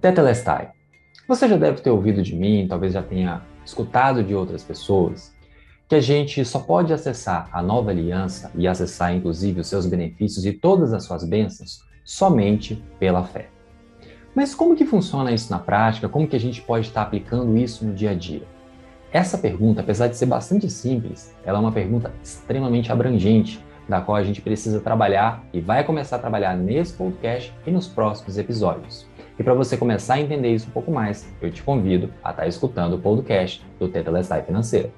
Tetelestai. Você já deve ter ouvido de mim, talvez já tenha escutado de outras pessoas, que a gente só pode acessar a nova aliança e acessar inclusive os seus benefícios e todas as suas bênçãos somente pela fé. Mas como que funciona isso na prática? Como que a gente pode estar aplicando isso no dia a dia? Essa pergunta, apesar de ser bastante simples, ela é uma pergunta extremamente abrangente, da qual a gente precisa trabalhar e vai começar a trabalhar nesse podcast e nos próximos episódios. E para você começar a entender isso um pouco mais, eu te convido a estar escutando o podcast do Tetelestai Financeira.